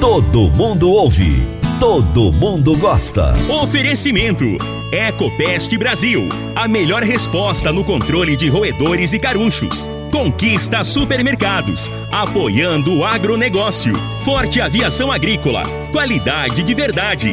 Todo mundo ouve. Todo mundo gosta. Oferecimento. Ecopest Brasil. A melhor resposta no controle de roedores e carunchos. Conquista supermercados. Apoiando o agronegócio. Forte aviação agrícola. Qualidade de verdade.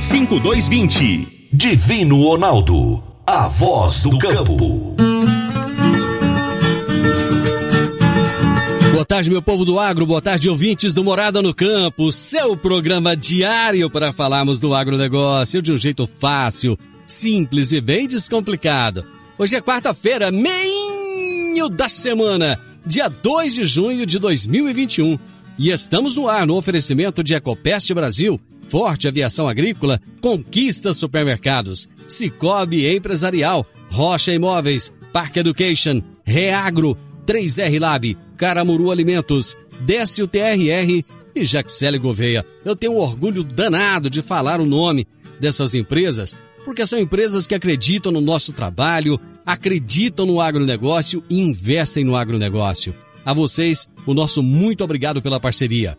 5220. Divino Ronaldo. A voz do campo. Boa tarde, meu povo do agro, boa tarde, ouvintes do Morada no Campo, seu programa diário para falarmos do agronegócio de um jeito fácil, simples e bem descomplicado. Hoje é quarta-feira, meio da semana, dia 2 de junho de 2021, e estamos no ar no oferecimento de Ecopest Brasil, Forte Aviação Agrícola, Conquista Supermercados, Cicobi Empresarial, Rocha Imóveis, Park Education, Reagro, 3R Lab, Caramuru Alimentos, Décio TRR e Jaxele Gouveia. Eu tenho um orgulho danado de falar o nome dessas empresas, porque são empresas que acreditam no nosso trabalho, acreditam no agronegócio e investem no agronegócio. A vocês, o nosso muito obrigado pela parceria.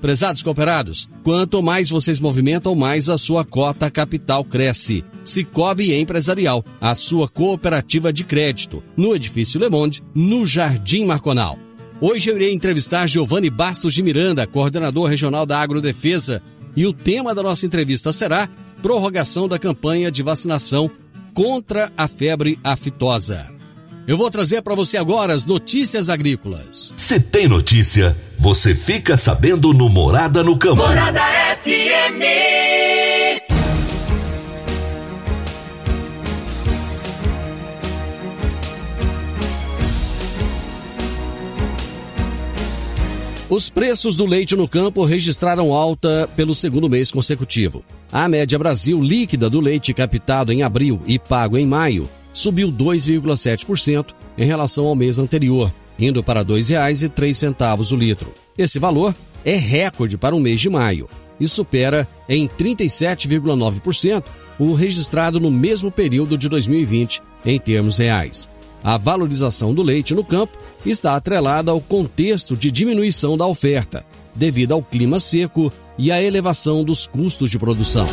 Prezados cooperados, quanto mais vocês movimentam, mais a sua cota capital cresce. Cicobi Empresarial, a sua cooperativa de crédito, no Edifício Le Monde, no Jardim Marconal. Hoje eu irei entrevistar Giovanni Bastos de Miranda, coordenador regional da Agrodefesa, e o tema da nossa entrevista será prorrogação da campanha de vacinação contra a febre aftosa. Eu vou trazer para você agora as notícias agrícolas. Se tem notícia, você fica sabendo no Morada no Campo. Morada FM. Os preços do leite no campo registraram alta pelo segundo mês consecutivo. A média Brasil líquida do leite captado em abril e pago em maio subiu 2,7% em relação ao mês anterior, indo para R$ 2,03 o litro. Esse valor é recorde para o mês de maio e supera em 37,9% o registrado no mesmo período de 2020 em termos reais. A valorização do leite no campo está atrelada ao contexto de diminuição da oferta, devido ao clima seco e à elevação dos custos de produção.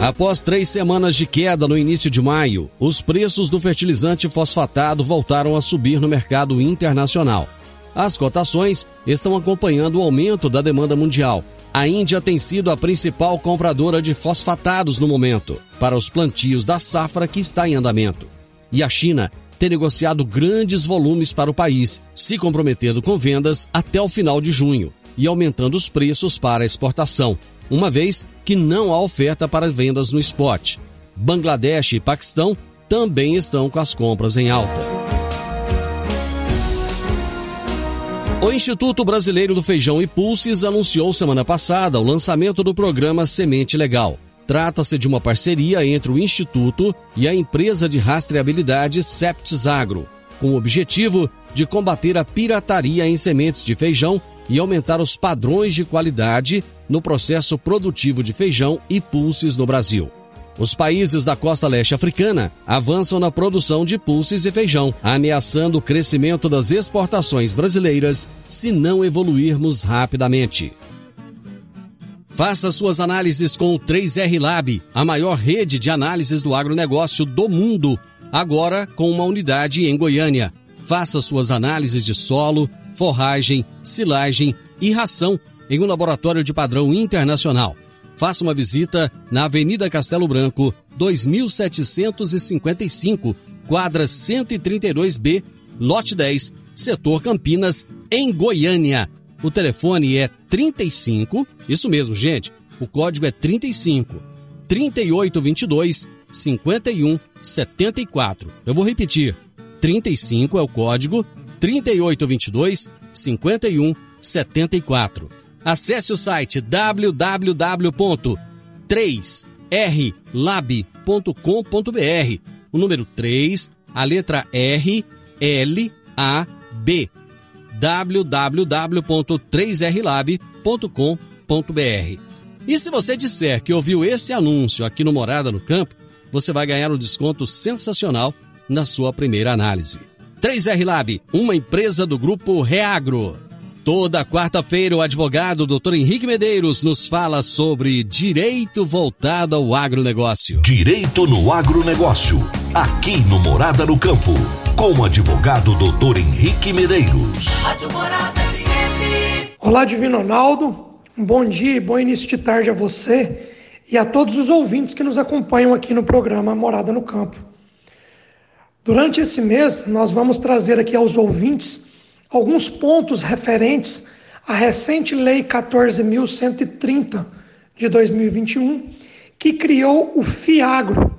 Após três semanas de queda no início de maio, os preços do fertilizante fosfatado voltaram a subir no mercado internacional. As cotações estão acompanhando o aumento da demanda mundial. A Índia tem sido a principal compradora de fosfatados no momento, para os plantios da safra que está em andamento. E a China tem negociado grandes volumes para o país, se comprometendo com vendas até o final de junho e aumentando os preços para a exportação, uma vez que não há oferta para vendas no spot. Bangladesh e Paquistão também estão com as compras em alta. O Instituto Brasileiro do Feijão e Pulses anunciou semana passada o lançamento do programa Semente Legal. Trata-se de uma parceria entre o Instituto e a empresa de rastreabilidade Septis Agro, com o objetivo de combater a pirataria em sementes de feijão e aumentar os padrões de qualidade no processo produtivo de feijão e pulses no Brasil. Os países da costa leste africana avançam na produção de pulses e feijão, ameaçando o crescimento das exportações brasileiras se não evoluirmos rapidamente. Faça suas análises com o 3R Lab, a maior rede de análises do agronegócio do mundo, agora com uma unidade em Goiânia. Faça suas análises de solo, forragem, silagem e ração em um laboratório de padrão internacional. Faça uma visita na Avenida Castelo Branco, 2755, quadra 132B, lote 10, setor Campinas, em Goiânia. O telefone é 35, isso mesmo, gente. O código é 35 3822 5174. Eu vou repetir. 35 é o código 3822 5174. Acesse o site www.3rlab.com.br. O número 3, a letra R, L, A, B. www.3rlab.com.br. E se você disser que ouviu esse anúncio aqui no Morada no Campo, você vai ganhar um desconto sensacional na sua primeira análise. 3R Lab, uma empresa do grupo Reagro. Toda quarta-feira, o advogado Dr. Henrique Medeiros nos fala sobre direito voltado ao agronegócio. Direito no agronegócio, aqui no Morada no Campo, com o advogado Dr. Henrique Medeiros. Olá, Divino Ronaldo. Um bom dia e bom início de tarde a você e a todos os ouvintes que nos acompanham aqui no programa Morada no Campo. Durante esse mês, nós vamos trazer aqui aos ouvintes alguns pontos referentes à recente Lei 14.130 de 2021, que criou o FIAGRO.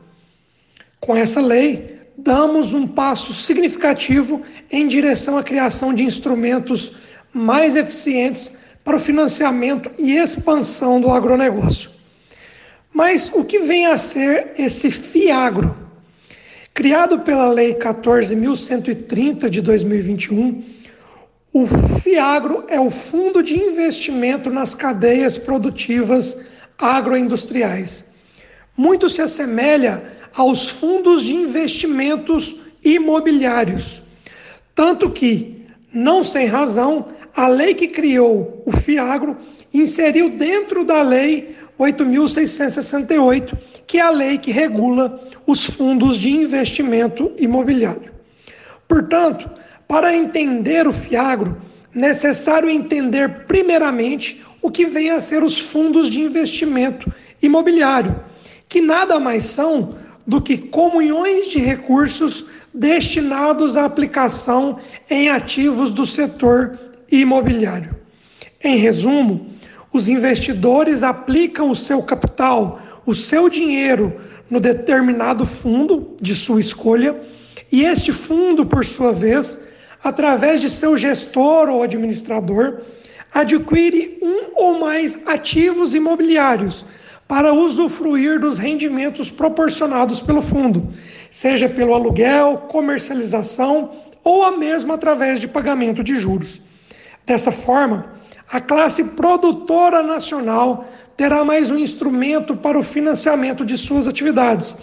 Com essa lei, damos um passo significativo em direção à criação de instrumentos mais eficientes para o financiamento e expansão do agronegócio. Mas o que vem a ser esse FIAGRO? Criado pela Lei 14.130 de 2021, o FIAGRO é o Fundo de Investimento nas Cadeias Produtivas Agroindustriais. Muito se assemelha aos fundos de investimentos imobiliários. Tanto que, não sem razão, a lei que criou o FIAGRO inseriu dentro da Lei 8.668, que é a lei que regula os fundos de investimento imobiliário. Portanto, para entender o Fiagro, necessário entender primeiramente o que vem a ser os fundos de investimento imobiliário, que nada mais são do que comunhões de recursos destinados à aplicação em ativos do setor imobiliário. Em resumo, os investidores aplicam o seu capital, o seu dinheiro, no determinado fundo de sua escolha, e este fundo, por sua vez, através de seu gestor ou administrador, adquire um ou mais ativos imobiliários para usufruir dos rendimentos proporcionados pelo fundo, seja pelo aluguel, comercialização ou a mesmo através de pagamento de juros. Dessa forma, a classe produtora nacional terá mais um instrumento para o financiamento de suas atividades.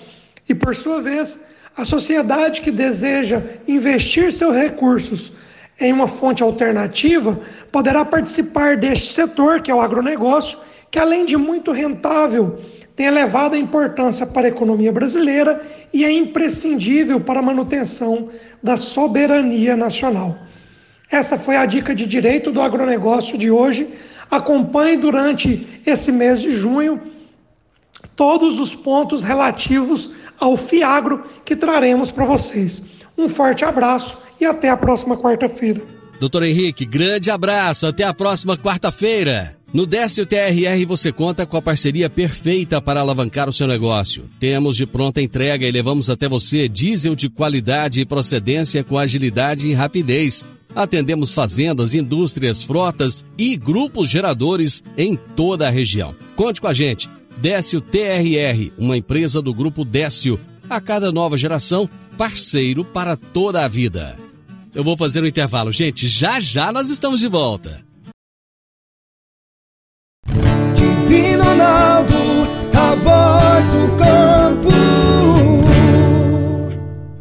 E, por sua vez, a sociedade que deseja investir seus recursos em uma fonte alternativa poderá participar deste setor, que é o agronegócio, que, além de muito rentável, tem elevada importância para a economia brasileira e é imprescindível para a manutenção da soberania nacional. Essa foi a dica de direito do agronegócio de hoje. Acompanhe durante esse mês de junho todos os pontos relativos ao Fiagro que traremos para vocês. Um forte abraço e até a próxima quarta-feira. Doutor Henrique, grande abraço, até a próxima quarta-feira. No Décio TRR você conta com a parceria perfeita para alavancar o seu negócio. Temos de pronta entrega e levamos até você diesel de qualidade e procedência com agilidade e rapidez Atendemos fazendas, indústrias, frotas e grupos geradores em toda a região. Conte com a gente. Décio TRR, uma empresa do grupo Décio. A cada nova geração, parceiro para toda a vida. Eu vou fazer um intervalo, gente. Já já nós estamos de volta. Divino Ronaldo, a voz do campo.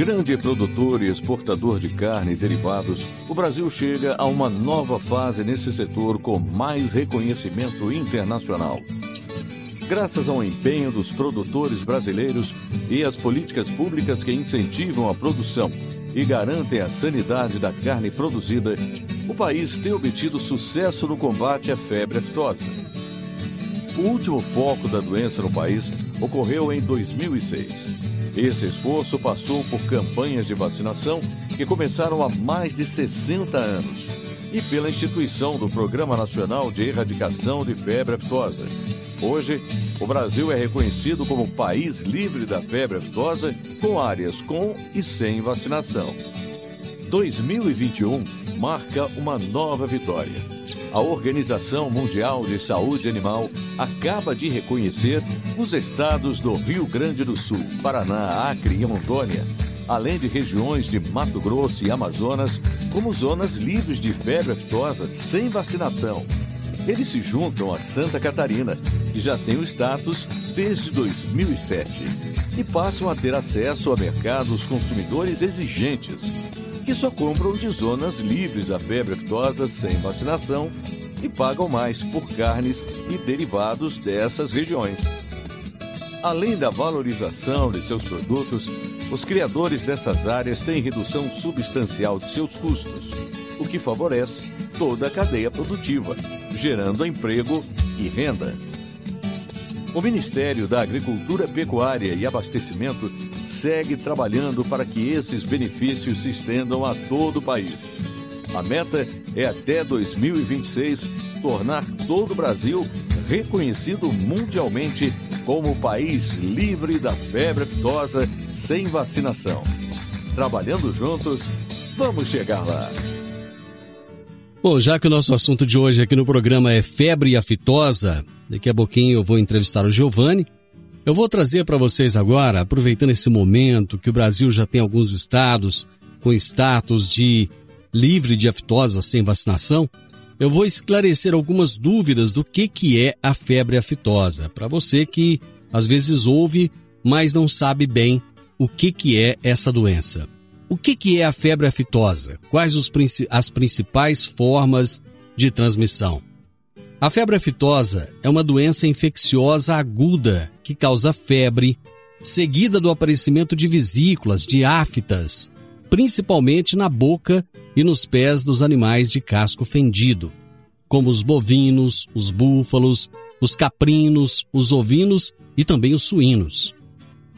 Grande produtor e exportador de carne e derivados, o Brasil chega a uma nova fase nesse setor com mais reconhecimento internacional. Graças ao empenho dos produtores brasileiros e às políticas públicas que incentivam a produção e garantem a sanidade da carne produzida, o país tem obtido sucesso no combate à febre aftosa. O último foco da doença no país ocorreu em 2006. Esse esforço passou por campanhas de vacinação que começaram há mais de 60 anos e pela instituição do Programa Nacional de Erradicação de Febre Aftosa. Hoje, o Brasil é reconhecido como país livre da febre aftosa, com áreas com e sem vacinação. 2021 marca uma nova vitória a Organização Mundial de Saúde Animal acaba de reconhecer os estados do Rio Grande do Sul, Paraná, Acre e Rondônia, além de regiões de Mato Grosso e Amazonas, como zonas livres de febre aftosa sem vacinação. Eles se juntam a Santa Catarina, que já tem o status desde 2007, e passam a ter acesso a mercados consumidores exigentes que só compram de zonas livres da febre aftosa sem vacinação e pagam mais por carnes e derivados dessas regiões. Além da valorização de seus produtos, os criadores dessas áreas têm redução substancial de seus custos, o que favorece toda a cadeia produtiva, gerando emprego e renda. O Ministério da Agricultura, Pecuária e Abastecimento segue trabalhando para que esses benefícios se estendam a todo o país. A meta é até 2026 tornar todo o Brasil reconhecido mundialmente como país livre da febre aftosa sem vacinação. Trabalhando juntos, vamos chegar lá. Bom, já que o nosso assunto de hoje aqui no programa é febre aftosa, daqui a pouquinho eu vou entrevistar o Giovanni, eu vou trazer para vocês agora, aproveitando esse momento que o Brasil já tem alguns estados com status de livre de aftosa sem vacinação, eu vou esclarecer algumas dúvidas do que, que é a febre aftosa, para você que às vezes ouve, mas não sabe bem o que, que é essa doença. O que, que é a febre aftosa? Quais os, as principais formas de transmissão? A febre aftosa é uma doença infecciosa aguda que causa febre, seguida do aparecimento de vesículas, de aftas, principalmente na boca e nos pés dos animais de casco fendido, como os bovinos, os búfalos, os caprinos, os ovinos e também os suínos.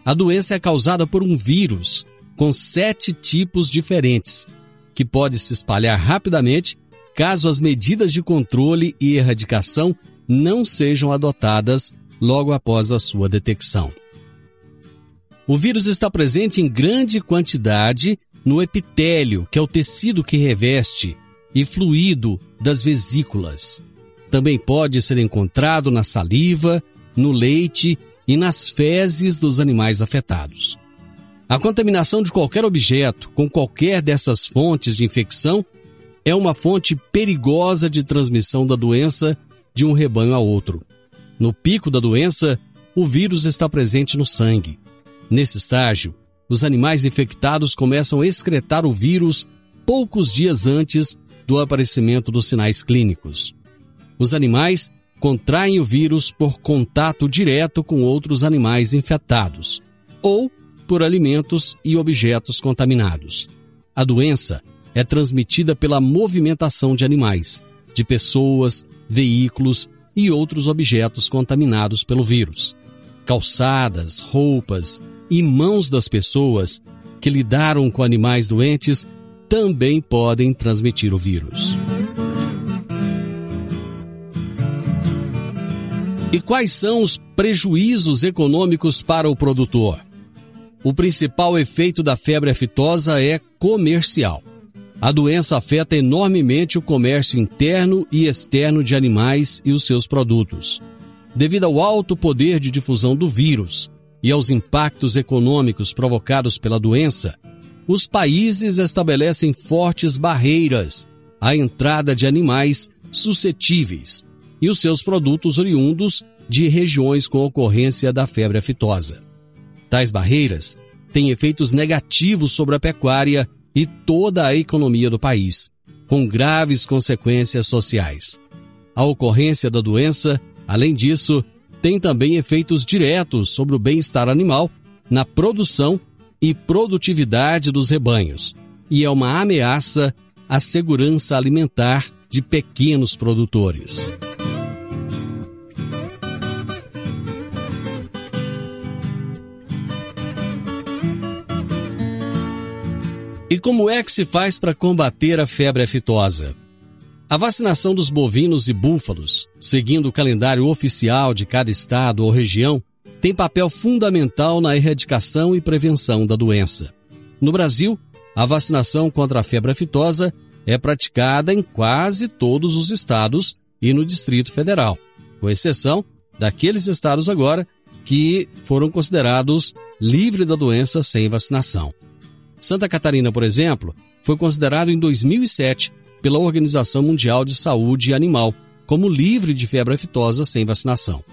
A doença é causada por um vírus com sete tipos diferentes, que pode se espalhar rapidamente caso as medidas de controle e erradicação não sejam adotadas logo após a sua detecção. O vírus está presente em grande quantidade no epitélio, que é o tecido que reveste, e fluido das vesículas. Também pode ser encontrado na saliva, no leite e nas fezes dos animais afetados. A contaminação de qualquer objeto com qualquer dessas fontes de infecção é uma fonte perigosa de transmissão da doença de um rebanho a outro. No pico da doença, o vírus está presente no sangue. Nesse estágio, os animais infectados começam a excretar o vírus poucos dias antes do aparecimento dos sinais clínicos. Os animais contraem o vírus por contato direto com outros animais infectados ou por alimentos e objetos contaminados. A doença é transmitida pela movimentação de animais, de pessoas, veículos e outros objetos contaminados pelo vírus. Calçadas, roupas e mãos das pessoas que lidaram com animais doentes também podem transmitir o vírus. E quais são os prejuízos econômicos para o produtor? O principal efeito da febre aftosa é comercial. A doença afeta enormemente o comércio interno e externo de animais e os seus produtos. Devido ao alto poder de difusão do vírus e aos impactos econômicos provocados pela doença, os países estabelecem fortes barreiras à entrada de animais suscetíveis e os seus produtos oriundos de regiões com ocorrência da febre aftosa. Tais barreiras têm efeitos negativos sobre a pecuária e toda a economia do país, com graves consequências sociais. A ocorrência da doença, além disso, tem também efeitos diretos sobre o bem-estar animal na produção e produtividade dos rebanhos, e é uma ameaça à segurança alimentar de pequenos produtores. E como é que se faz para combater a febre aftosa? A vacinação dos bovinos e búfalos, seguindo o calendário oficial de cada estado ou região, tem papel fundamental na erradicação e prevenção da doença. No Brasil, a vacinação contra a febre aftosa é praticada em quase todos os estados e no Distrito Federal, com exceção daqueles estados agora que foram considerados livres da doença sem vacinação. Santa Catarina, por exemplo, foi considerado em 2007 pela Organização Mundial de Saúde Animal como livre de febre aftosa sem vacinação.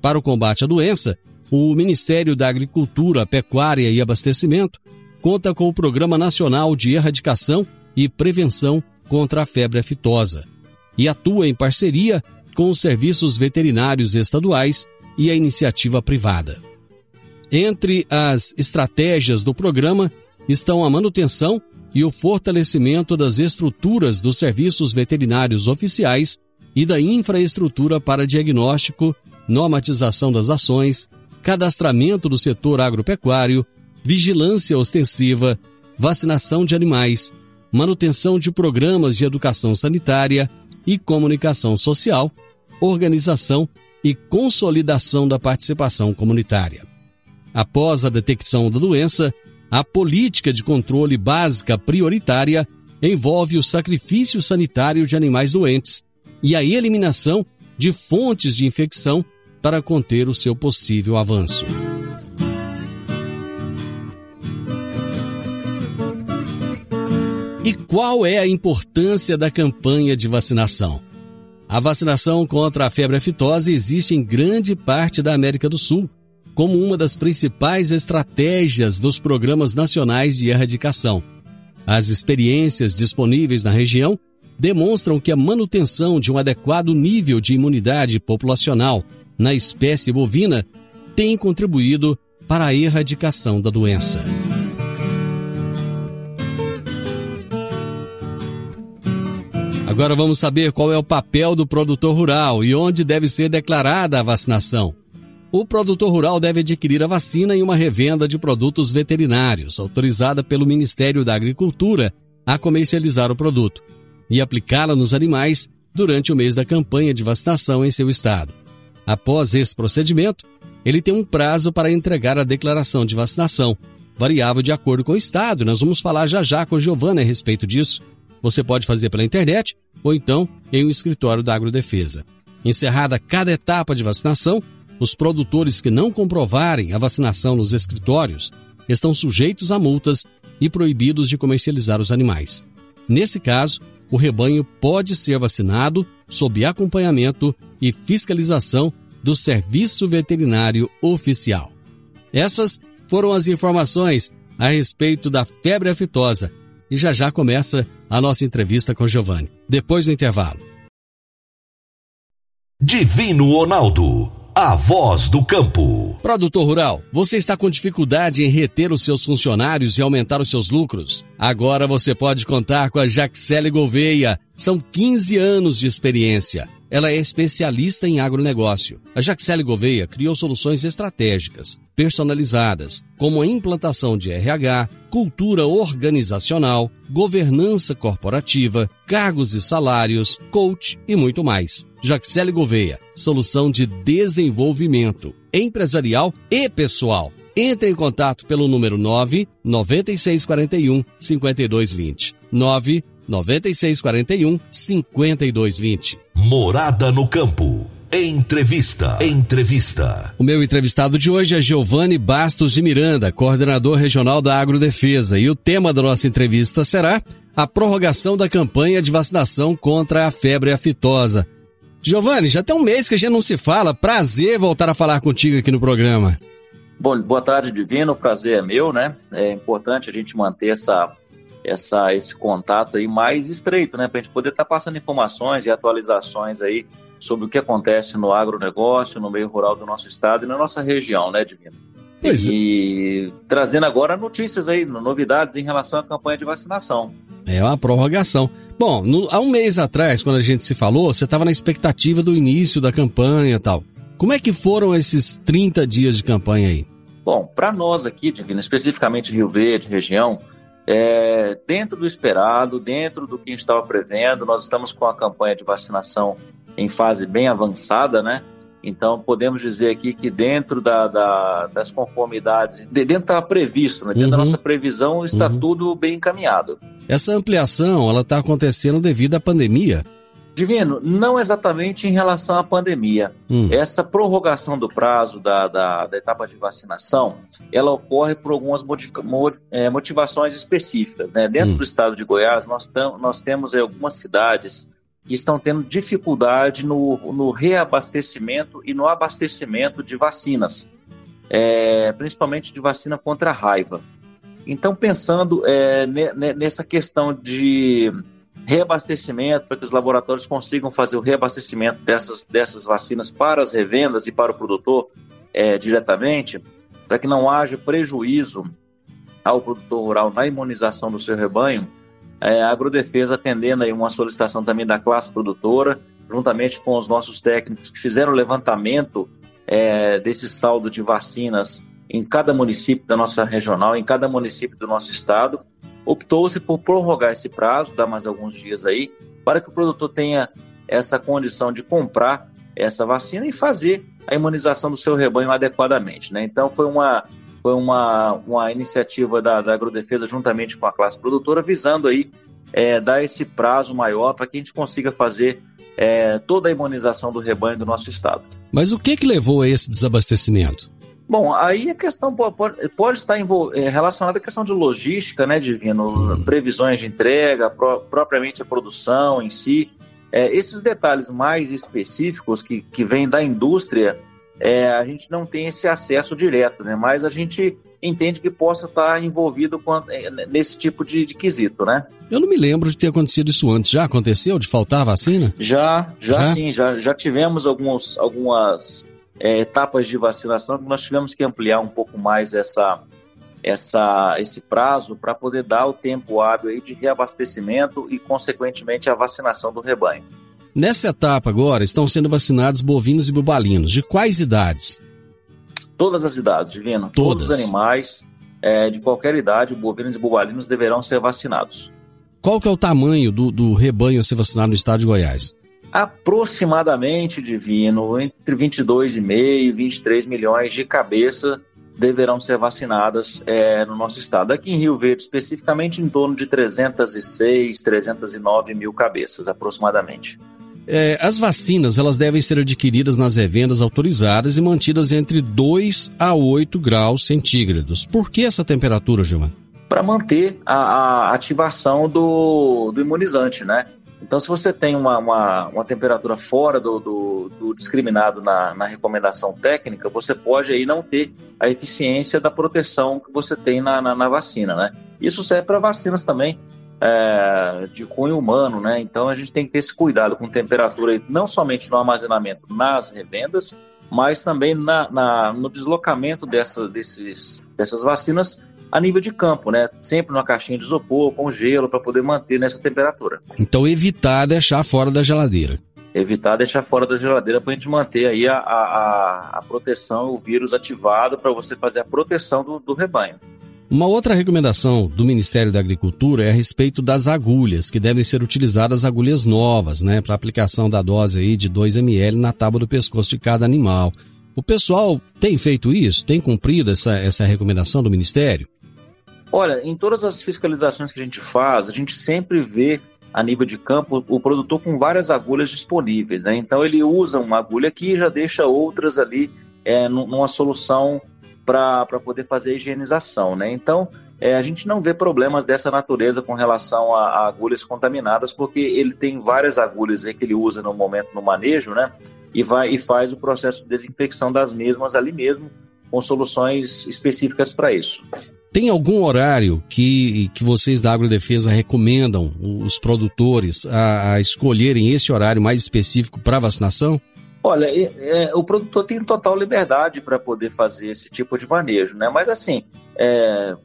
Para o combate à doença, o Ministério da Agricultura, Pecuária e Abastecimento conta com o Programa Nacional de Erradicação e Prevenção contra a Febre Aftosa e atua em parceria com os serviços veterinários estaduais e a iniciativa privada. Entre as estratégias do programa estão a manutenção e o fortalecimento das estruturas dos serviços veterinários oficiais e da infraestrutura para diagnóstico, normatização das ações, cadastramento do setor agropecuário, vigilância ostensiva, vacinação de animais, manutenção de programas de educação sanitária e comunicação social, organização e consolidação da participação comunitária. Após a detecção da doença, a política de controle básica prioritária envolve o sacrifício sanitário de animais doentes e a eliminação de fontes de infecção para conter o seu possível avanço. E qual é a importância da campanha de vacinação? A vacinação contra a febre aftosa existe em grande parte da América do Sul como uma das principais estratégias dos programas nacionais de erradicação. As experiências disponíveis na região demonstram que a manutenção de um adequado nível de imunidade populacional na espécie bovina tem contribuído para a erradicação da doença. Agora vamos saber qual é o papel do produtor rural e onde deve ser declarada a vacinação o produtor rural deve adquirir a vacina em uma revenda de produtos veterinários, autorizada pelo Ministério da Agricultura a comercializar o produto, e aplicá-la nos animais durante o mês da campanha de vacinação em seu estado. Após esse procedimento, ele tem um prazo para entregar a declaração de vacinação, variável de acordo com o estado. Nós vamos falar já já com Giovana a respeito disso. Você pode fazer pela internet ou então em um escritório da Agrodefesa. Encerrada cada etapa de vacinação, os produtores que não comprovarem a vacinação nos escritórios estão sujeitos a multas e proibidos de comercializar os animais. Nesse caso, o rebanho pode ser vacinado sob acompanhamento e fiscalização do Serviço Veterinário Oficial. Essas foram as informações a respeito da febre aftosa e já já começa a nossa entrevista com Giovanni, depois do intervalo. Divino Ronaldo a voz do campo. Produtor rural, você está com dificuldade em reter os seus funcionários e aumentar os seus lucros? Agora você pode contar com a Jaxele Gouveia. São 15 anos de experiência ela é especialista em agronegócio. A Jaxele Gouveia criou soluções estratégicas, personalizadas, como a implantação de RH, cultura organizacional, governança corporativa, cargos e salários, coach e muito mais. Jaxele Gouveia, solução de desenvolvimento empresarial e pessoal. Entre em contato pelo número 9 9641 5220. 9 9641 5220. Morada no campo. Entrevista. Entrevista. O meu entrevistado de hoje é Giovanni Bastos de Miranda, coordenador regional da Agrodefesa, e o tema da nossa entrevista será a prorrogação da campanha de vacinação contra a febre aftosa. Giovanni, já tem um mês que a gente não se fala. Prazer voltar a falar contigo aqui no programa. Bom, boa tarde, Divino. O prazer é meu, né? É importante a gente manter essa essa, esse contato aí mais estreito, né? Para a gente poder estar tá passando informações e atualizações aí sobre o que acontece no agronegócio, no meio rural do nosso estado e na nossa região, né, Divino? Pois e é. trazendo agora notícias aí, novidades em relação à campanha de vacinação. É uma prorrogação. Bom, no, há um mês atrás, quando a gente se falou, você estava na expectativa do início da campanha e tal. Como é que foram esses 30 dias de campanha aí? Bom, para nós aqui, Divino, especificamente Rio Verde, região, é, dentro do esperado, dentro do que a gente estava prevendo, nós estamos com a campanha de vacinação em fase bem avançada, né? Então, podemos dizer aqui que dentro da, da, das conformidades, dentro está previsto, né? dentro uhum. da nossa previsão, está uhum. tudo bem encaminhado. Essa ampliação, ela está acontecendo devido à pandemia. Divino, não exatamente em relação à pandemia. Hum. Essa prorrogação do prazo da, da, da, etapa de vacinação, ela ocorre por algumas é, motivações específicas. Né? Dentro hum. do estado de Goiás, nós, nós temos algumas cidades que estão tendo dificuldade no, no reabastecimento e no abastecimento de vacinas, é, principalmente de vacina contra a raiva. Então, pensando é, nessa questão de reabastecimento, para que os laboratórios consigam fazer o reabastecimento dessas, dessas vacinas para as revendas e para o produtor é, diretamente, para que não haja prejuízo ao produtor rural na imunização do seu rebanho, é, a Agrodefesa atendendo aí uma solicitação também da classe produtora, juntamente com os nossos técnicos que fizeram o levantamento é, desse saldo de vacinas em cada município da nossa regional, em cada município do nosso estado, optou-se por prorrogar esse prazo, dar mais alguns dias aí, para que o produtor tenha essa condição de comprar essa vacina e fazer a imunização do seu rebanho adequadamente. Né? Então foi uma, foi uma, uma iniciativa da, da Agrodefesa juntamente com a classe produtora, visando aí é, dar esse prazo maior para que a gente consiga fazer é, toda a imunização do rebanho do nosso estado. Mas o que, que levou a esse desabastecimento? Bom, aí a questão pode, pode estar é, relacionada à questão de logística, né, Divino? Uhum. Previsões de entrega, pro, propriamente a produção em si. É, esses detalhes mais específicos que, que vêm da indústria, é, a gente não tem esse acesso direto, né? Mas a gente entende que possa estar envolvido com, nesse tipo de, de, quesito, né? Eu não me lembro de ter acontecido isso antes. Já aconteceu de faltar vacina? Já, já, já? sim. Já, já tivemos alguns, algumas é, etapas de vacinação que nós tivemos que ampliar um pouco mais essa, essa, esse prazo para poder dar o tempo hábil aí de reabastecimento e, consequentemente, a vacinação do rebanho. Nessa etapa agora estão sendo vacinados bovinos e bubalinos. De quais idades? Todas as idades, Divino. Todas. Todos os animais é, de qualquer idade, bovinos e bubalinos, deverão ser vacinados. Qual que é o tamanho do, do rebanho a ser vacinado no estado de Goiás? Aproximadamente, Divino, entre 22,5 e 23 milhões de cabeças deverão ser vacinadas é, no nosso estado. Aqui em Rio Verde, especificamente, em torno de 306, 309 mil cabeças, aproximadamente. É, as vacinas elas devem ser adquiridas nas revendas autorizadas e mantidas entre 2 a 8 graus centígrados. Por que essa temperatura, Gilmar? Para manter a, a ativação do, do imunizante, né? Então, se você tem uma, uma, uma temperatura fora do, do, do discriminado na, na, recomendação técnica, você pode aí não ter a eficiência da proteção que você tem na, na, na vacina, né? Isso serve para vacinas também é, de cunho humano, né? Então, a gente tem que ter esse cuidado com temperatura, não somente no armazenamento nas revendas, mas também na, no deslocamento dessa, desses, dessas vacinas a nível de campo, né? Sempre numa caixinha de isopor, com gelo, para poder manter nessa temperatura. Então evitar deixar fora da geladeira. evitar deixar fora da geladeira para a gente manter aí a, a, a proteção, o vírus ativado para você fazer a proteção do, do rebanho. Uma outra recomendação do Ministério da Agricultura é a respeito das agulhas, que devem ser utilizadas agulhas novas, né, para aplicação da dose aí de 2 ml na tábua do pescoço de cada animal. O pessoal tem feito isso? Tem cumprido essa, essa recomendação do Ministério? Olha, em todas as fiscalizações que a gente faz, a gente sempre vê a nível de campo o produtor com várias agulhas disponíveis, né? Então ele usa uma agulha aqui e já deixa outras ali é, numa solução para poder fazer a higienização, né? Então, é, a gente não vê problemas dessa natureza com relação a, a, agulhas contaminadas, porque ele tem várias agulhas aí que ele usa no momento no manejo, né? E vai e faz o processo de desinfecção das mesmas ali mesmo, com soluções específicas para isso. Tem algum horário que, que vocês da Agrodefesa recomendam os produtores a, a escolherem esse horário mais específico para vacinação? Olha, é, é, o produtor tem total liberdade para poder fazer esse tipo de manejo, né? Mas assim, é,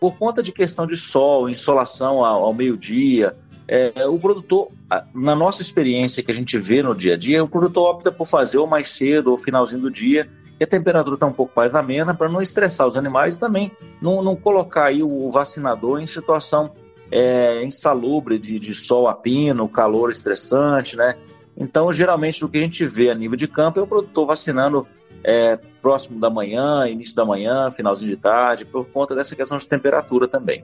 por conta de questão de sol, insolação ao, ao meio-dia, é, o produtor, na nossa experiência que a gente vê no dia a dia, o produtor opta por fazer ou mais cedo ou finalzinho do dia, que a temperatura está um pouco mais amena para não estressar os animais e também não, não colocar aí o vacinador em situação é, insalubre de, de sol a pino, calor estressante, né? Então, geralmente, o que a gente vê a nível de campo é o produtor vacinando é, próximo da manhã, início da manhã, finalzinho de tarde, por conta dessa questão de temperatura também.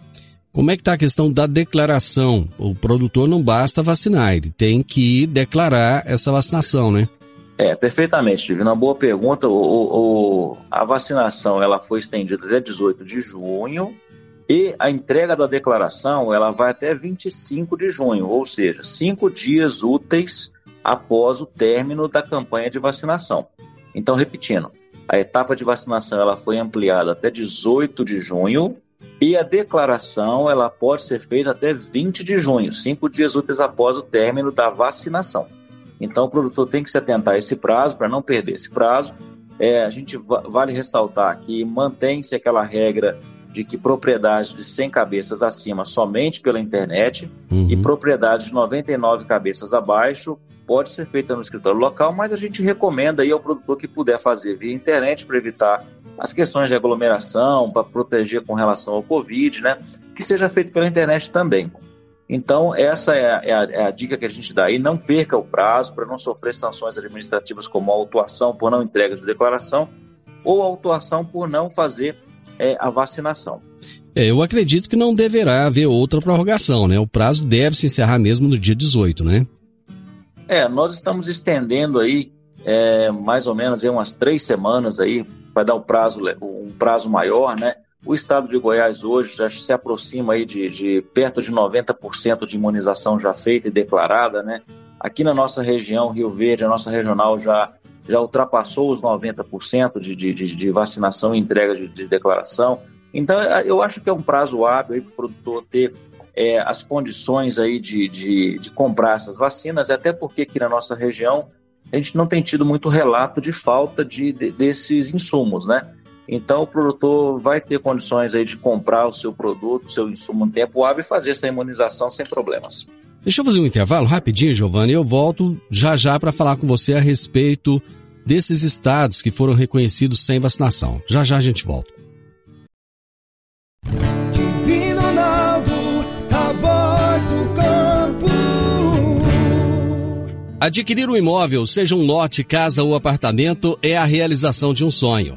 Como é que está a questão da declaração? O produtor não basta vacinar, ele tem que declarar essa vacinação, né? É, perfeitamente, tive uma boa pergunta. O, o, a vacinação ela foi estendida até 18 de junho e a entrega da declaração ela vai até 25 de junho, ou seja, cinco dias úteis após o término da campanha de vacinação. Então, repetindo, a etapa de vacinação ela foi ampliada até 18 de junho e a declaração ela pode ser feita até 20 de junho, cinco dias úteis após o término da vacinação. Então, o produtor tem que se atentar a esse prazo para não perder esse prazo. É, a gente vale ressaltar que mantém-se aquela regra de que propriedades de 100 cabeças acima somente pela internet uhum. e propriedades de 99 cabeças abaixo pode ser feita no escritório local, mas a gente recomenda aí ao produtor que puder fazer via internet para evitar as questões de aglomeração, para proteger com relação ao Covid, né? Que seja feito pela internet também. Então, essa é a, é a, é a dica que a gente dá aí. Não perca o prazo para não sofrer sanções administrativas como autuação por não entrega de declaração ou autuação por não fazer é, a vacinação. É, eu acredito que não deverá haver outra prorrogação, né? O prazo deve se encerrar mesmo no dia 18, né? É, nós estamos estendendo aí é, mais ou menos aí umas três semanas aí, vai dar um prazo, um prazo maior, né? O estado de Goiás hoje já se aproxima aí de, de perto de 90% de imunização já feita e declarada, né? Aqui na nossa região, Rio Verde, a nossa regional já, já ultrapassou os 90% de, de, de, vacinação e entrega de, de declaração. Então, eu acho que é um prazo hábil para o produtor ter é, as condições aí de, de, de, comprar essas vacinas, até porque aqui na nossa região a gente não tem tido muito relato de falta de, de, desses insumos, né? Então o produtor vai ter condições aí de comprar o seu produto, o seu insumo em tempo hábil e fazer essa imunização sem problemas. Deixa eu fazer um intervalo rapidinho, Giovanni, eu volto já já para falar com você a respeito desses estados que foram reconhecidos sem vacinação. Já já a gente volta. Adquirir um imóvel, seja um lote, casa ou apartamento, é a realização de um sonho.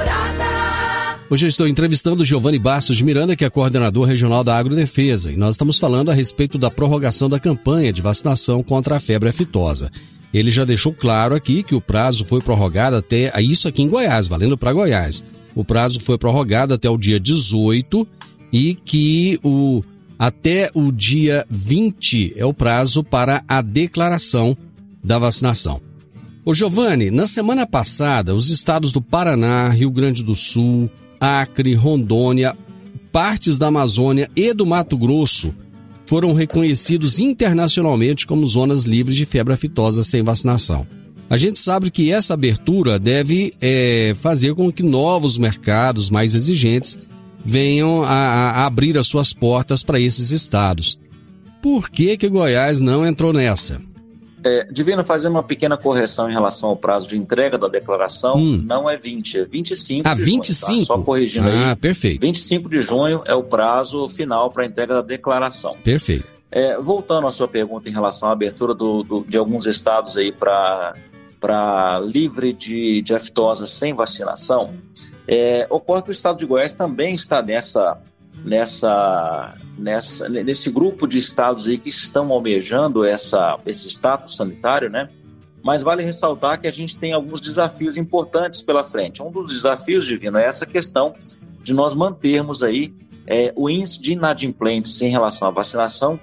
Hoje eu estou entrevistando Giovanni Bastos de Miranda, que é coordenador regional da Agrodefesa, e nós estamos falando a respeito da prorrogação da campanha de vacinação contra a febre aftosa. Ele já deixou claro aqui que o prazo foi prorrogado até isso aqui em Goiás, valendo para Goiás. O prazo foi prorrogado até o dia 18 e que o até o dia 20 é o prazo para a declaração da vacinação. Ô Giovanni, na semana passada, os estados do Paraná, Rio Grande do Sul, Acre, Rondônia, partes da Amazônia e do Mato Grosso foram reconhecidos internacionalmente como zonas livres de febre aftosa sem vacinação. A gente sabe que essa abertura deve é, fazer com que novos mercados mais exigentes venham a, a abrir as suas portas para esses estados. Por que, que Goiás não entrou nessa? É, Divino, fazendo uma pequena correção em relação ao prazo de entrega da declaração, hum. não é 20, é 25 ah, de 25? junho. Tá? Só corrigindo ah, aí. Ah, perfeito. 25 de junho é o prazo final para a entrega da declaração. Perfeito. É, voltando à sua pergunta em relação à abertura do, do, de alguns estados aí para para livre de, de aftosa sem vacinação, é, ocorre que o estado de Goiás também está nessa, nessa, nessa, nesse grupo de estados aí que estão almejando essa, esse status sanitário, né? Mas vale ressaltar que a gente tem alguns desafios importantes pela frente. Um dos desafios, Divino, é essa questão de nós mantermos aí é, o índice de inadimplentes em relação à vacinação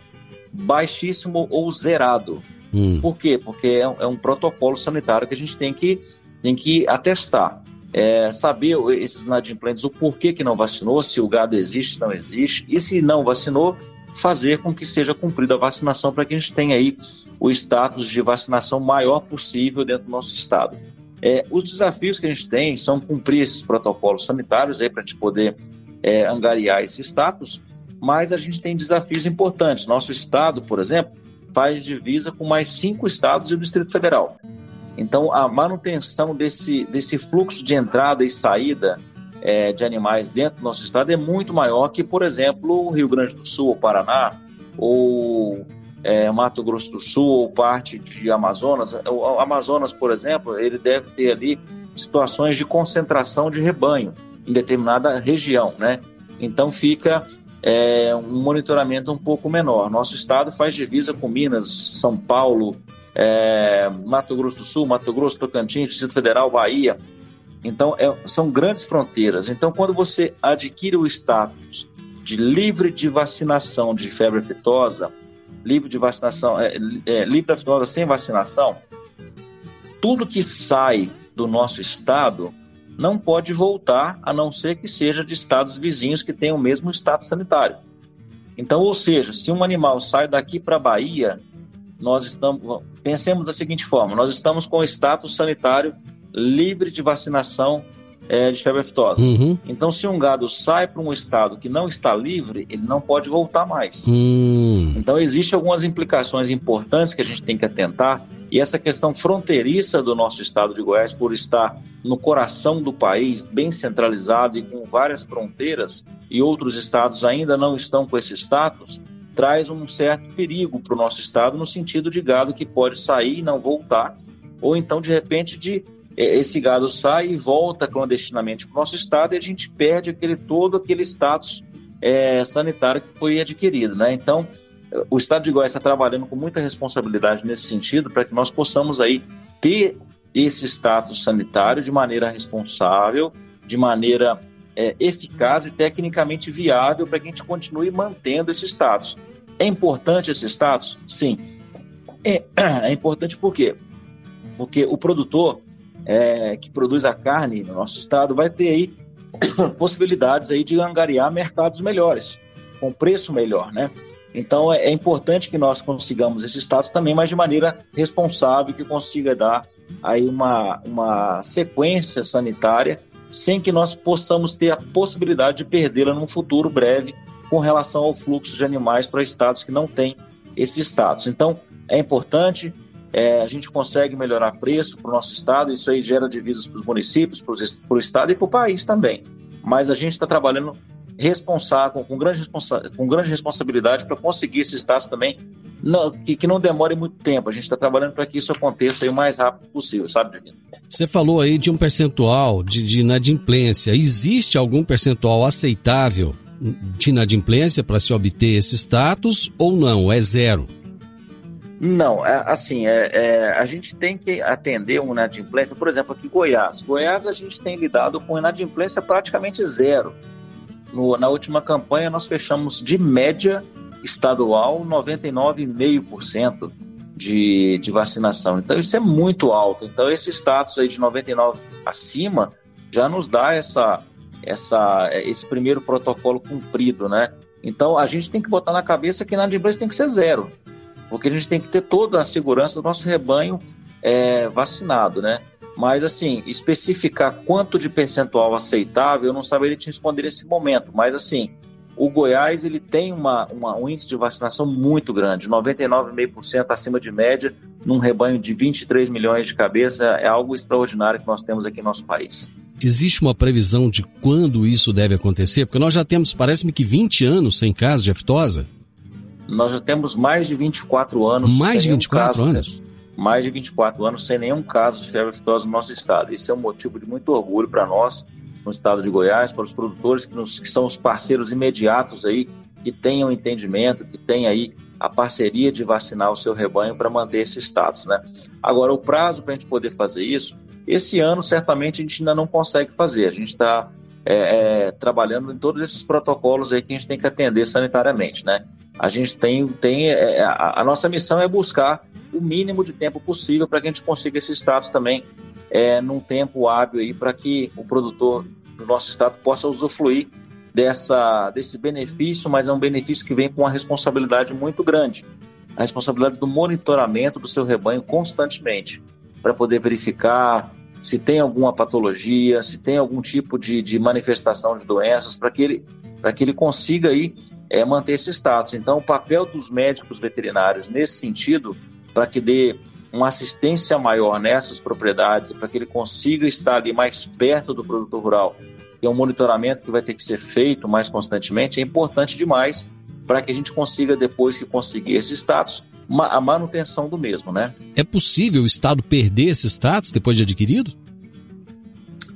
baixíssimo ou zerado. Hum. Por quê? Porque é, é, um protocolo sanitário que a gente tem que, tem que atestar. É, saber esses inadimplentes o porquê que não vacinou, se o gado existe, se não existe, e se não vacinou, fazer com que seja cumprida a vacinação para que a gente tenha aí o status de vacinação maior possível dentro do nosso estado. É, os desafios que a gente tem são cumprir esses protocolos sanitários para a gente poder é, angariar esse status, mas a gente tem desafios importantes. Nosso estado, por exemplo, faz divisa com mais cinco estados e o Distrito Federal. Então, a manutenção desse, desse fluxo de entrada e saída é, de animais dentro do nosso estado é muito maior que, por exemplo, o Rio Grande do Sul, o Paraná, ou é, Mato Grosso do Sul, ou parte de Amazonas. O Amazonas, por exemplo, ele deve ter ali situações de concentração de rebanho em determinada região, né? Então fica é, um monitoramento um pouco menor. Nosso estado faz divisa com Minas, São Paulo, é, Mato Grosso do Sul, Mato Grosso, Tocantins, Distrito Federal, Bahia. Então, é, são grandes fronteiras. Então, quando você adquire o status de livre de vacinação de febre aftosa, livre de vacinação, é, é, livre da aftosa sem vacinação, tudo que sai do nosso estado não pode voltar a não ser que seja de estados vizinhos que tenham o mesmo status sanitário. Então, ou seja, se um animal sai daqui para a Bahia, nós estamos, pensemos da seguinte forma: nós estamos com o status sanitário livre de vacinação é, de febre aftosa. Uhum. Então, se um gado sai para um estado que não está livre, ele não pode voltar mais. Uhum. Então, existem algumas implicações importantes que a gente tem que atentar. E essa questão fronteiriça do nosso estado de Goiás, por estar no coração do país, bem centralizado e com várias fronteiras, e outros estados ainda não estão com esse status, traz um certo perigo para o nosso estado, no sentido de gado que pode sair e não voltar, ou então, de repente, de é, esse gado sai e volta clandestinamente para o nosso estado e a gente perde aquele todo aquele status é, sanitário que foi adquirido, né? Então, o Estado de Goiás está trabalhando com muita responsabilidade nesse sentido para que nós possamos aí ter esse status sanitário de maneira responsável, de maneira é, eficaz e tecnicamente viável para que a gente continue mantendo esse status. É importante esse status? Sim. É, é importante por quê? Porque o produtor é, que produz a carne no nosso estado vai ter aí possibilidades aí de angariar mercados melhores, com preço melhor, né? Então é, é, importante que nós consigamos esse status também, mas de maneira responsável, que consiga dar aí uma, uma sequência sanitária sem que nós possamos ter a possibilidade de perdê-la num futuro breve com relação ao fluxo de animais para estados que não têm esse status. Então é importante é, a gente consegue melhorar preço para o nosso estado, isso aí gera divisas para os municípios, para o estado e para o país também. Mas a gente está trabalhando responsável, com grande, responsa com grande responsabilidade para conseguir esse status também, não, que, que, não demore muito tempo. A gente está trabalhando para que isso aconteça o mais rápido possível, sabe, Divino? Você falou aí de um percentual de, de inadimplência. Existe algum percentual aceitável de inadimplência para se obter esse status ou não? É zero? Não, é, assim, é, é, a gente tem que atender uma inadimplência, por exemplo, aqui em Goiás. Goiás a gente tem lidado com inadimplência praticamente zero. No, na última campanha nós fechamos de média estadual 99,5%. de, de vacinação. Então isso é muito alto. Então esse status aí de 99 acima já nos dá essa, essa, esse primeiro protocolo cumprido, né? Então a gente tem que botar na cabeça que na adimplência tem que ser zero, porque a gente tem que ter toda a segurança do nosso rebanho é, vacinado, né? Mas assim, especificar quanto de percentual aceitável, eu não saberia te responder nesse momento, mas assim, o Goiás ele tem uma, uma, um índice de vacinação muito grande, 99,5% acima de média, num rebanho de 23 milhões de cabeças, é algo extraordinário que nós temos aqui no nosso país. Existe uma previsão de quando isso deve acontecer? Porque nós já temos, parece-me que 20 anos sem casos de aftosa. Nós já temos mais de 24 anos. Mais de 24 caso, anos? Mais de 24 anos sem nenhum caso de febre aftosa no nosso estado. Isso é um motivo de muito orgulho para nós, no estado de Goiás, para os produtores que, nos, que são os parceiros imediatos aí, que tenham entendimento, que tenham aí a parceria de vacinar o seu rebanho para manter esse status, né? Agora, o prazo para a gente poder fazer isso, esse ano certamente a gente ainda não consegue fazer. A gente está é, é, trabalhando em todos esses protocolos aí que a gente tem que atender sanitariamente, né? A gente tem, tem é, a, a, nossa missão é buscar o mínimo de tempo possível para que a gente consiga esse status também é, num tempo hábil aí para que o produtor do nosso estado possa usufruir dessa, desse benefício, mas é um benefício que vem com uma responsabilidade muito grande. A responsabilidade do monitoramento do seu rebanho constantemente, para poder verificar se tem alguma patologia, se tem algum tipo de, de manifestação de doenças, para que ele, que ele consiga aí, é, manter esse status. Então, o papel dos médicos veterinários nesse sentido, para que dê uma assistência maior nessas propriedades, para que ele consiga estar ali mais perto do produtor rural, que é um monitoramento que vai ter que ser feito mais constantemente, é importante demais para que a gente consiga, depois que conseguir esse status, a manutenção do mesmo, né? É possível o Estado perder esse status depois de adquirido?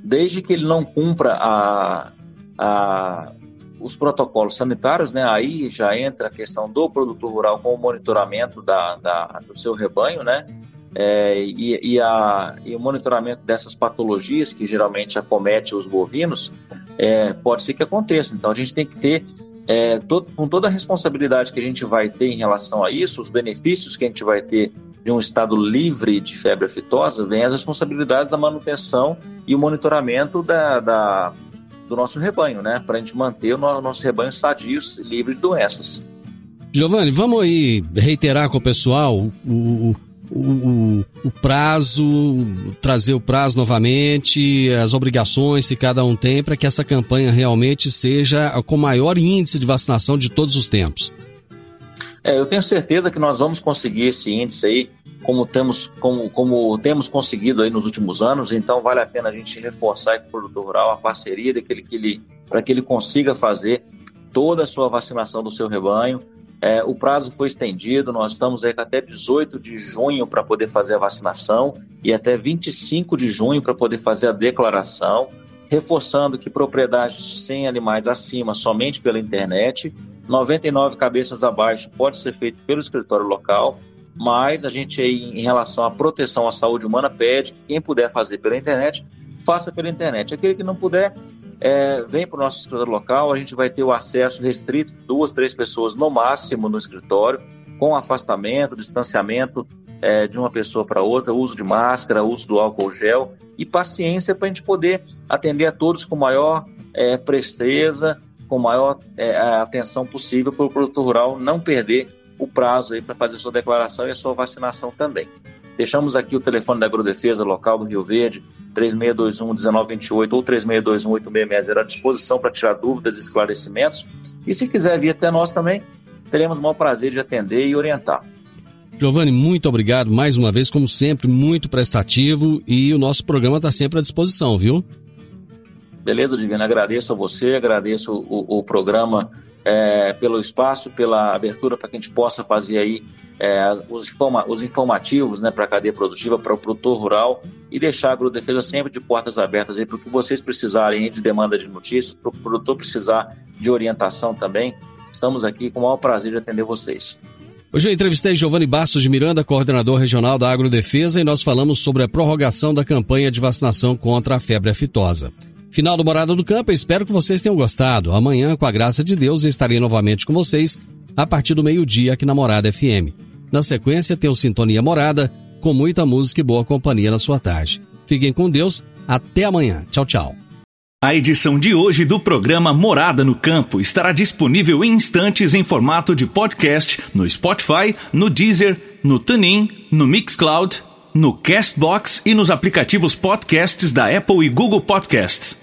Desde que ele não cumpra a, a, os protocolos sanitários, né? Aí já entra a questão do produtor rural com o monitoramento da, da do seu rebanho, né? É, e, e, a, e, o monitoramento dessas patologias que geralmente acomete os bovinos, é, pode ser que aconteça. Então a gente tem que ter é, todo, com toda a responsabilidade que a gente vai ter em relação a isso, os benefícios que a gente vai ter de um estado livre de febre aftosa, vem as responsabilidades da manutenção e o monitoramento da, da do nosso rebanho, né? Para a gente manter o nosso rebanho sadio, livre de doenças. Giovanni, vamos aí reiterar com o pessoal o, o, o, o, prazo, trazer o prazo novamente, as obrigações que cada um tem para que essa campanha realmente seja com maior índice de vacinação de todos os tempos. É, eu tenho certeza que nós vamos conseguir esse índice aí, como temos, como, como temos conseguido aí nos últimos anos, então vale a pena a gente reforçar com o produtor rural a parceria daquele que ele, para que ele consiga fazer toda a sua vacinação do seu rebanho, é, o prazo foi estendido, nós estamos aí até 18 de junho para poder fazer a vacinação e até 25 de junho para poder fazer a declaração, reforçando que propriedades sem animais acima somente pela internet, 99 cabeças abaixo pode ser feito pelo escritório local, mas a gente em relação à proteção à saúde humana pede que quem puder fazer pela internet, faça pela internet. Aquele que não puder, é, vem para o nosso escritório local, a gente vai ter o acesso restrito, duas, três pessoas no máximo no escritório, com afastamento, distanciamento é, de uma pessoa para outra, uso de máscara, uso do álcool gel e paciência para a gente poder atender a todos com maior é, presteza, com maior é, atenção possível para o produtor rural não perder o prazo aí para fazer sua declaração e a sua vacinação também. Deixamos aqui o telefone da Agrodefesa local do Rio Verde, 3621-1928 ou 3621-8660 à disposição para tirar dúvidas e esclarecimentos. E se quiser vir até nós também, teremos o maior prazer de atender e orientar. Giovanni, muito obrigado mais uma vez, como sempre, muito prestativo e o nosso programa está sempre à disposição, viu? Beleza, Divina, agradeço a você, agradeço o, o programa é, pelo espaço, pela abertura para que a gente possa fazer aí é, os, informa os, informativos né, para a cadeia produtiva, para o produtor rural e deixar a Agrodefesa sempre de portas abertas para o que vocês precisarem de demanda de notícias, para o produtor precisar de orientação também. Estamos aqui com o maior prazer de atender vocês. Hoje eu entrevistei Giovanni Bastos de Miranda, coordenador regional da Agrodefesa, e nós falamos sobre a prorrogação da campanha de vacinação contra a febre aftosa. Final do Morada do Campo, espero que vocês tenham gostado. Amanhã, com a graça de Deus, estarei novamente com vocês a partir do meio-dia aqui na Morada FM. Na sequência, tem o Sintonia Morada, com muita música e boa companhia na sua tarde. Fiquem com Deus, até amanhã. Tchau, tchau. A edição de hoje do programa Morada no Campo estará disponível em instantes em formato de podcast no Spotify, no Deezer, no TuneIn, no Mixcloud, no Castbox e nos aplicativos podcasts da Apple e Google Podcasts.